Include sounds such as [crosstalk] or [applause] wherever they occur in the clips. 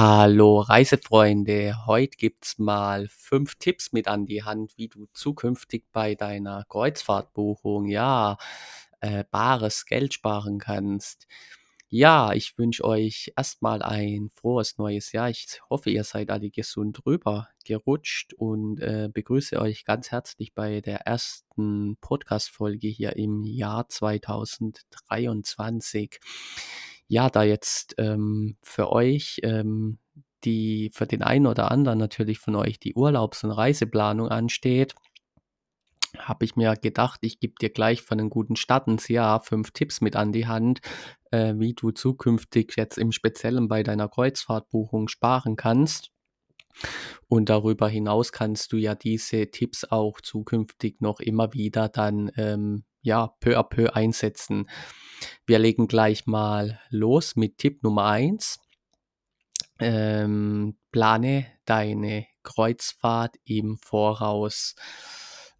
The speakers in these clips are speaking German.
Hallo Reisefreunde, heute gibt's mal fünf Tipps mit an die Hand, wie du zukünftig bei deiner Kreuzfahrtbuchung, ja, äh, bares Geld sparen kannst. Ja, ich wünsche euch erstmal ein frohes neues Jahr. Ich hoffe, ihr seid alle gesund rüber gerutscht und äh, begrüße euch ganz herzlich bei der ersten Podcast-Folge hier im Jahr 2023. Ja, da jetzt ähm, für euch, ähm, die für den einen oder anderen natürlich von euch die Urlaubs- und Reiseplanung ansteht, habe ich mir gedacht, ich gebe dir gleich von einem guten Start ins Jahr fünf Tipps mit an die Hand, äh, wie du zukünftig jetzt im Speziellen bei deiner Kreuzfahrtbuchung sparen kannst. Und darüber hinaus kannst du ja diese Tipps auch zukünftig noch immer wieder dann ähm, ja peu à peu einsetzen. Wir legen gleich mal los mit Tipp Nummer eins. Ähm, plane deine Kreuzfahrt im Voraus.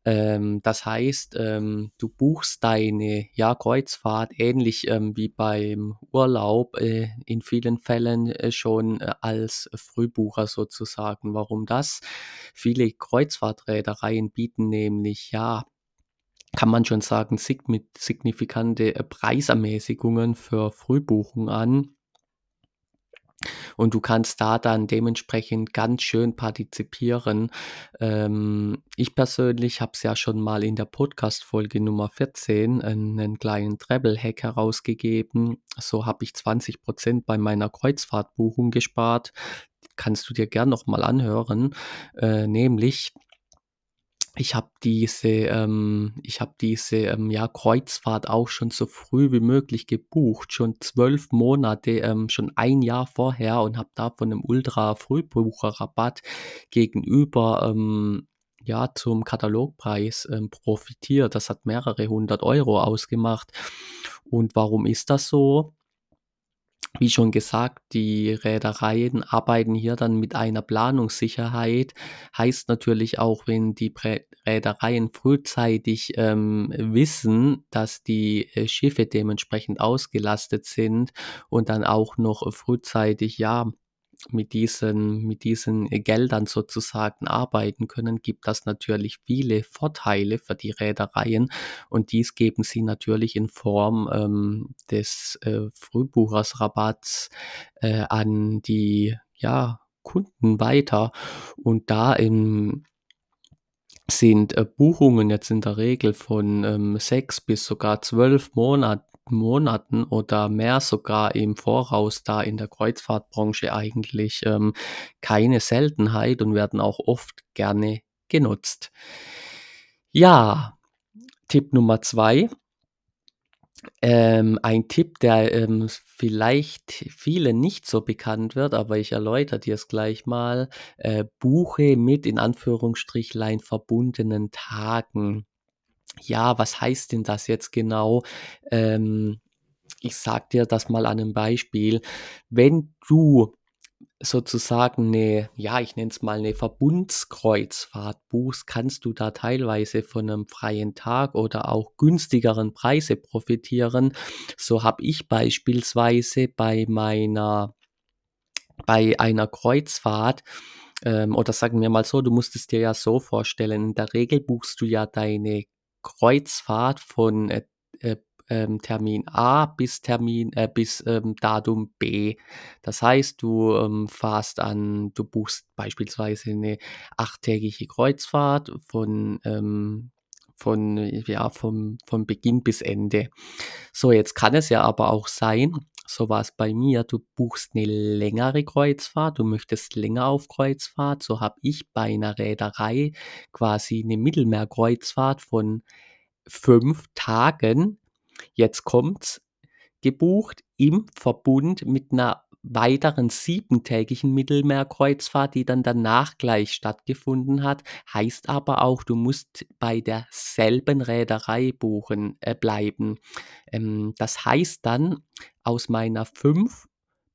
Ähm, das heißt, ähm, du buchst deine ja, Kreuzfahrt ähnlich ähm, wie beim Urlaub äh, in vielen Fällen äh, schon äh, als Frühbucher sozusagen. Warum das? Viele Kreuzfahrtreedereien bieten nämlich ja kann man schon sagen, signifikante äh, Preisermäßigungen für Frühbuchung an. Und du kannst da dann dementsprechend ganz schön partizipieren. Ähm, ich persönlich habe es ja schon mal in der Podcast-Folge Nummer 14 einen kleinen Treble-Hack herausgegeben. So habe ich 20% bei meiner Kreuzfahrtbuchung gespart. Kannst du dir gern nochmal anhören. Äh, nämlich ich habe diese ähm, ich habe diese, ähm, ja, Kreuzfahrt auch schon so früh wie möglich gebucht, schon 12 Monate, ähm, schon ein Jahr vorher und habe da von 'nem Ultra-Frühbucherrabatt gegenüber, ähm, ja, zum Katalogpreis, ähm, profitiert. Das hat mehrere hundert Euro ausgemacht. Und warum ist das so? Wie schon gesagt, die Reedereien arbeiten hier dann mit einer Planungssicherheit. Heißt natürlich auch, wenn die Reedereien frühzeitig ähm, wissen, dass die äh, Schiffe dementsprechend ausgelastet sind und dann auch noch frühzeitig, ja, mit diesen, mit diesen äh, Geldern sozusagen arbeiten können, gibt das natürlich viele Vorteile für die Reedereien und dies geben sie natürlich in Form ähm, des äh, Frühbuchersrabatts äh, an die ja, Kunden weiter. Und da im sind äh, Buchungen jetzt in der Regel von ähm, sechs bis sogar zwölf Monaten Monaten oder mehr sogar im Voraus da in der Kreuzfahrtbranche eigentlich ähm, keine Seltenheit und werden auch oft gerne genutzt. Ja, Tipp Nummer zwei. Ähm, ein Tipp, der ähm, vielleicht vielen nicht so bekannt wird, aber ich erläutere dir es gleich mal. Äh, buche mit in Anführungsstrichlein verbundenen Tagen. Ja, was heißt denn das jetzt genau? Ähm, ich sage dir das mal an einem Beispiel. Wenn du sozusagen eine, ja, ich nenne es mal eine Verbundskreuzfahrt buchst, kannst du da teilweise von einem freien Tag oder auch günstigeren Preise profitieren. So habe ich beispielsweise bei meiner bei einer Kreuzfahrt ähm, oder sagen wir mal so, du musst es dir ja so vorstellen, in der Regel buchst du ja deine Kreuzfahrt von äh, äh, ähm, Termin A bis Termin äh, bis ähm, Datum B. Das heißt, du ähm, fährst an, du buchst beispielsweise eine achttägige Kreuzfahrt von ähm, von ja vom, vom Beginn bis Ende. So, jetzt kann es ja aber auch sein, so war es bei mir, du buchst eine längere Kreuzfahrt, du möchtest länger auf Kreuzfahrt. So habe ich bei einer Reederei quasi eine Mittelmeerkreuzfahrt von fünf Tagen, jetzt kommt's, gebucht im Verbund mit einer weiteren siebentägigen Mittelmeerkreuzfahrt, die dann danach gleich stattgefunden hat. Heißt aber auch, du musst bei derselben Reederei buchen äh, bleiben. Ähm, das heißt dann, aus meiner fünf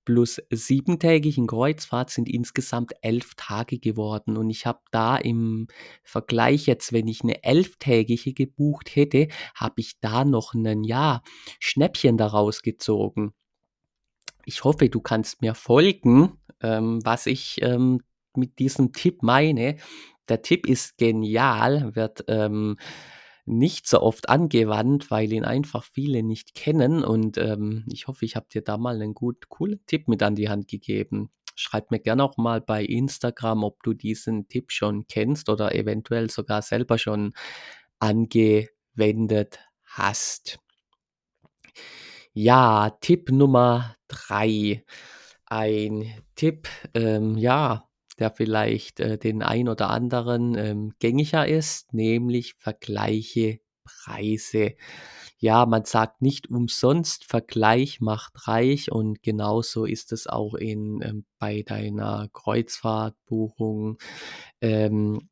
plus siebentägigen Kreuzfahrt sind insgesamt elf Tage geworden. Und ich habe da im Vergleich jetzt, wenn ich eine elftägige gebucht hätte, habe ich da noch ein ja, Schnäppchen daraus gezogen. Ich hoffe, du kannst mir folgen, ähm, was ich, ähm, mit diesem Tipp meine. Der Tipp ist genial, wird, ähm, nicht so oft angewandt, weil ihn einfach viele nicht kennen und, ähm, ich hoffe, ich habe dir da mal 'nen gut coolen Tipp mit an die Hand gegeben. Schreib mir gerne auch mal bei Instagram, ob du diesen Tipp schon kennst oder eventuell sogar selber schon angewendet hast. Ja, Tipp Nummer 3. Ein Tipp, ähm, ja, der vielleicht, äh, den ein oder anderen, ähm, gängiger ist, nämlich vergleiche Preise. Ja, man sagt nicht umsonst: „Vergleich macht reich“, und genauso ist es auch in ähm, bei deiner Kreuzfahrtbuchung. Ähm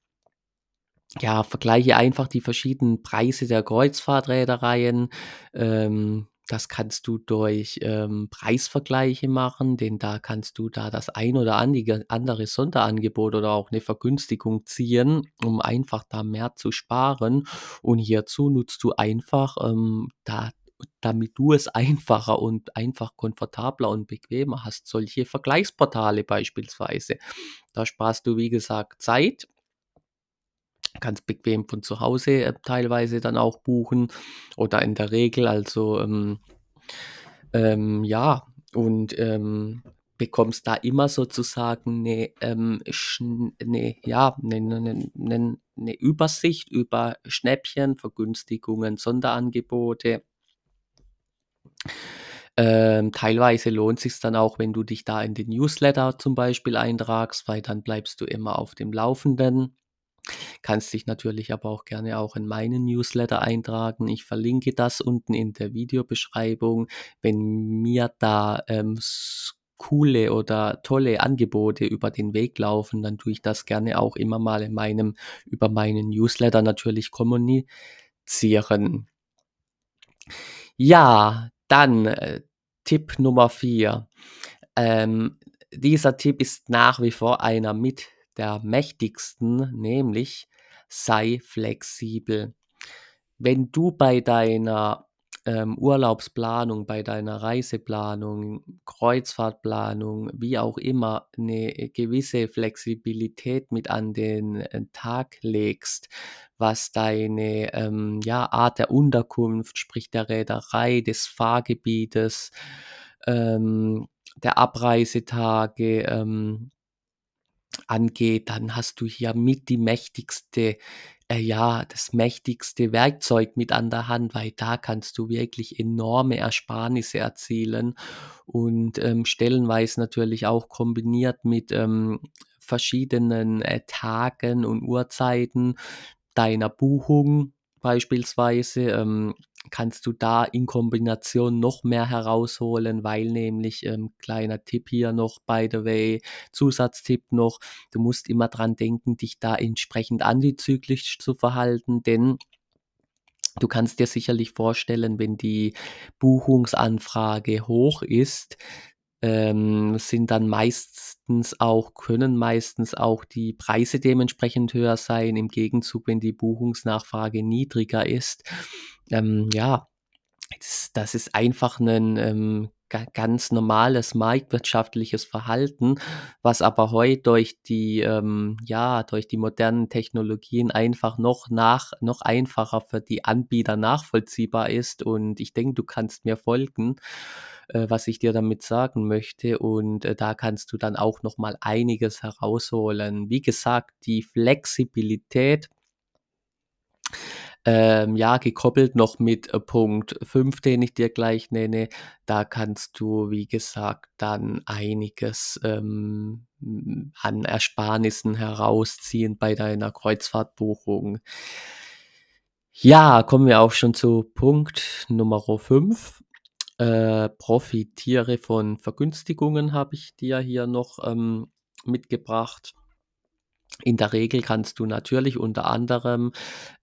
ja, vergleiche einfach die verschiedenen Preise der Kreuzfahrt-Reedereien. Ähm, das kannst du durch, ähm, Preisvergleiche machen, denn da kannst du da das ein oder andere Sonderangebot oder auch 'ne Vergünstigung ziehen, um einfach da mehr zu sparen. Und hierzu nutzt du einfach, ähm, da damit du es [laughs] einfacher und einfach komfortabler und bequemer hast, solche Vergleichsportale beispielsweise. Da sparst du, wie gesagt, Zeit kannst bequem von zu Hause, äh, teilweise dann auch buchen oder in der Regel, also, ähm ähm, ja, und, ähm, bekommst da immer sozusagen 'ne, ähm, schn 'ne ja, 'ne 'ne 'nen 'nen 'ne Übersicht über Schnäppchen, Vergünstigungen, Sonderangebote. Ähm, teilweise lohnt sich's dann auch, wenn du dich da in den Newsletter zum Beispiel eintragst, weil dann bleibst du immer auf dem Laufenden. Kannst dich natürlich aber auch gerne auch in meinen Newsletter eintragen. Ich verlinke das unten in der Videobeschreibung. Wenn mir da, ähm, coole oder tolle Angebote über den Weg laufen, dann tue ich das gerne auch immer mal in meinem über meinen Newsletter natürlich kommunizieren. Ja, dann, äh, Tipp Nummer 4. Ähm, dieser Tipp ist nach wie vor einer mit der mächtigsten, nämlich sei flexibel. Wenn du bei deiner, ähm, Urlaubsplanung, bei deiner Reiseplanung, Kreuzfahrtplanung, wie auch immer, 'ne gewisse Flexibilität mit an den, äh, Tag legst, was deine, ähm, ja, Art der Unterkunft, sprich der Reederei, des Fahrgebietes, ähm, der Abreisetage, ähm, angeht, dann hast du hier mit die mächtigste äh, ja, das mächtigste Werkzeug mit an der Hand, weil da kannst du wirklich enorme Ersparnisse erzielen und, ähm, stellenweise natürlich auch kombiniert mit, ähm, verschiedenen, äh, Tagen und Uhrzeiten deiner Buchung beispielsweise, ähm, kannst du da in Kombination noch mehr herausholen, weil nämlich, ähm, kleiner Tipp hier noch by the way, Zusatztipp noch: Du musst immer dran denken, dich da entsprechend antizyklisch zu verhalten, denn du kannst dir sicherlich vorstellen, wenn die Buchungsanfrage hoch ist, ähm, sind dann meistens auch können meistens auch die Preise dementsprechend höher sein. Im Gegenzug, wenn die Buchungsnachfrage niedriger ist. Ähm, ja, das ist einfach 'nen, ähm, ga ganz normales marktwirtschaftliches Verhalten, was aber heut durch die, ähm ja, durch die modernen Technologien einfach noch nach noch einfacher für die Anbieter nachvollziehbar ist. Und ich denke, du kannst mir folgen, äh, was ich dir damit sagen möchte. Und, äh, da kannst du dann auch noch mal einiges herausholen. Wie gesagt, die Flexibilität ähm, ja, gekoppelt noch mit, äh, Punkt 5, den ich dir gleich nenne. Da kannst du, wie gesagt, dann einiges, ähm, hm, an Ersparnissen herausziehen bei deiner Kreuzfahrtbuchung. Ja, kommen wir auch schon zu Punkt Numero 5. Äh, profitiere von Vergünstigungen, habe ich dir hier noch, ähm, mitgebracht. In der Regel kannst du natürlich unter anderem,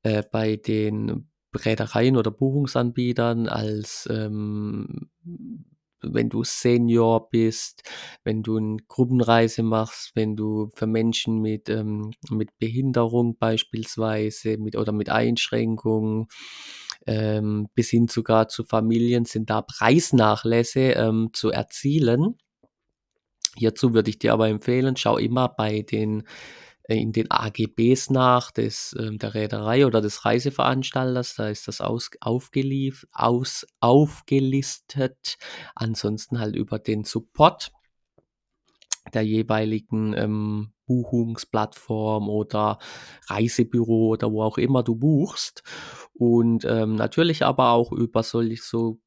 äh, bei den Reedereien oder Buchungsanbietern als, ähm wenn du Senior bist, wenn du 'n Gruppenreise machst, wenn du für Menschen mit, ähm mit Behinderung beispielsweise mit oder mit Einschränkungen, ähm, bis hin sogar zu Familien sind da Preisnachlässe ähm, zu erzielen. Hierzu würde ich dir aber empfehlen, schau immer bei den in den AGBs nach des, ähm, der Reederei oder des Reiseveranstalters, da ist das aus, aufgelief, aus, aufgelistet. Ansonsten halt über den Support der jeweiligen ähm, Buchungsplattform oder Reisebüro oder wo auch immer du buchst. Und ähm, natürlich aber auch über solche so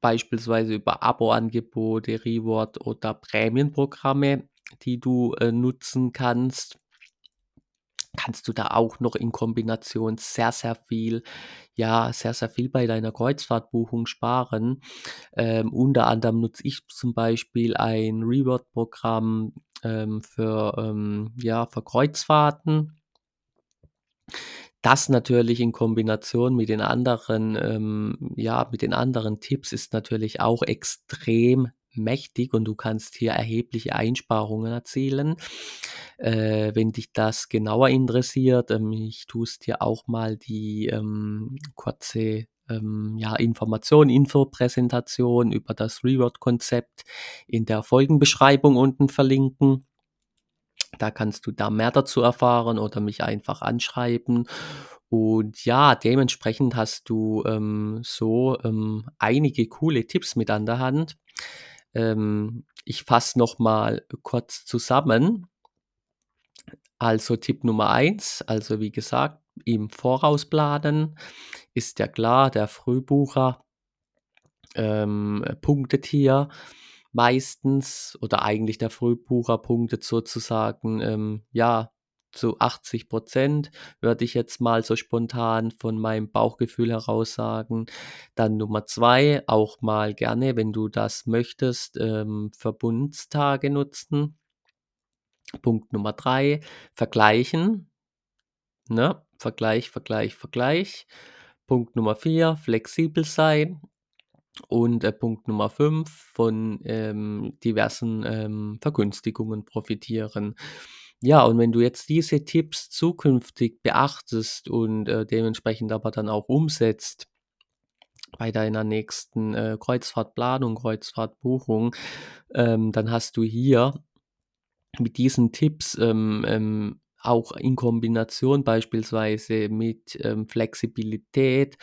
beispielsweise über Abo-Angebote, Reward oder Prämienprogramme, die du äh, nutzen kannst kannst du da auch noch in Kombination sehr, sehr viel, ja, sehr, sehr viel bei deiner Kreuzfahrtbuchung sparen. Ähm, unter anderem nutze ich zum Beispiel ein Reward-Programm ähm, für, ähm, ja, für Kreuzfahrten. Das natürlich in Kombination mit den anderen, ähm, ja, mit den anderen Tipps ist natürlich auch extrem mächtig und du kannst hier erhebliche Einsparungen erzielen. Äh, wenn dich das genauer interessiert, ähm, ich tue es dir auch mal die ähm, kurze ähm, ja, Information, Infopräsentation über das Reward-Konzept in der Folgenbeschreibung unten verlinken. Da kannst du da mehr dazu erfahren oder mich einfach anschreiben. Und ja, dementsprechend hast du ähm, so ähm, einige coole Tipps mit an der Hand. Ähm, ich fasse noch mal kurz zusammen. Also Tipp Nummer eins, also wie gesagt, im Voraus planen, ist ja klar, der Frühbucher ähm, punktet hier meistens oder eigentlich der Frühbucher punktet sozusagen, ähm, ja, zu 80 Prozent, würde ich jetzt mal so spontan von meinem Bauchgefühl heraus sagen. Dann Nummer zwei, auch mal gerne, wenn du das möchtest, ähm, Verbundstage nutzen. Punkt Nummer drei, vergleichen. Ne? Vergleich, Vergleich, Vergleich. Punkt Nummer vier, flexibel sein. Und äh, Punkt Nummer fünf, von ähm, diversen ähm, Vergünstigungen profitieren. Ja, und wenn du jetzt diese Tipps zukünftig beachtest und äh, dementsprechend aber dann auch umsetzt bei deiner nächsten äh, Kreuzfahrtplanung, Kreuzfahrtbuchung, ähm, dann hast du hier mit diesen Tipps ähm, ähm, auch in Kombination beispielsweise mit ähm, Flexibilität,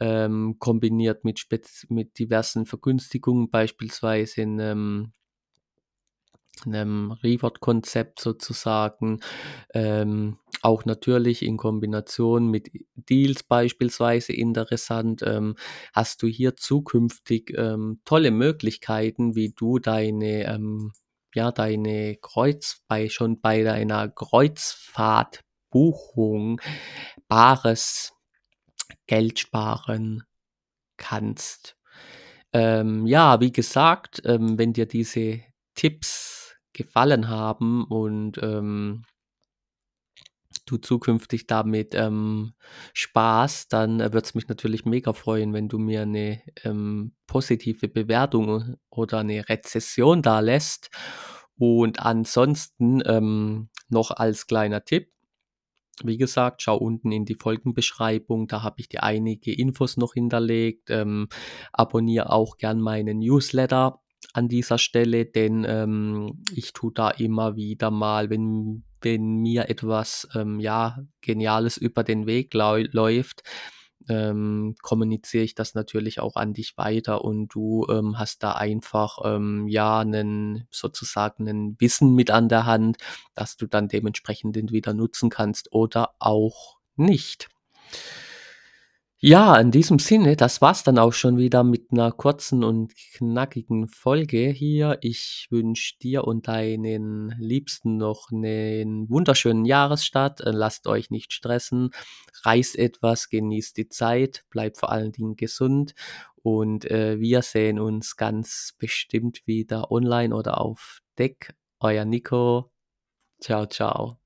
ähm, kombiniert mit, mit diversen Vergünstigungen, beispielsweise in ähm, einem Reward-Konzept sozusagen, ähm, auch natürlich in Kombination mit Deals beispielsweise interessant, ähm, hast du hier zukünftig ähm, tolle Möglichkeiten, wie du deine ähm, ja, deine Kreuz bei schon bei deiner Kreuzfahrtbuchung bares Geld sparen kannst. Ähm, ja, wie gesagt, ähm, wenn dir diese Tipps gefallen haben und ähm, du zukünftig damit ähm, Spaß, dann äh, würde es mich natürlich mega freuen, wenn du mir eine ähm, positive Bewertung oder eine Rezession da lässt. Und ansonsten ähm, noch als kleiner Tipp, wie gesagt, schau unten in die Folgenbeschreibung, da habe ich dir einige Infos noch hinterlegt. Ähm, abonniere auch gern meinen Newsletter an dieser Stelle, denn ähm, ich tue da immer wieder mal, wenn, wenn mir etwas ähm, ja, Geniales über den Weg läuft, ähm, kommuniziere ich das natürlich auch an dich weiter und du ähm, hast da einfach ähm, ja einen sozusagen ein Wissen mit an der Hand, dass du dann dementsprechend entweder nutzen kannst oder auch nicht. Ja, in diesem Sinne, das war's dann auch schon wieder mit einer kurzen und knackigen Folge hier. Ich wünsche dir und deinen Liebsten noch einen wunderschönen Jahresstart. Äh, lasst euch nicht stressen, reist etwas, genießt die Zeit, bleibt vor allen Dingen gesund und äh, wir sehen uns ganz bestimmt wieder online oder auf Deck. Euer Nico. Ciao, ciao.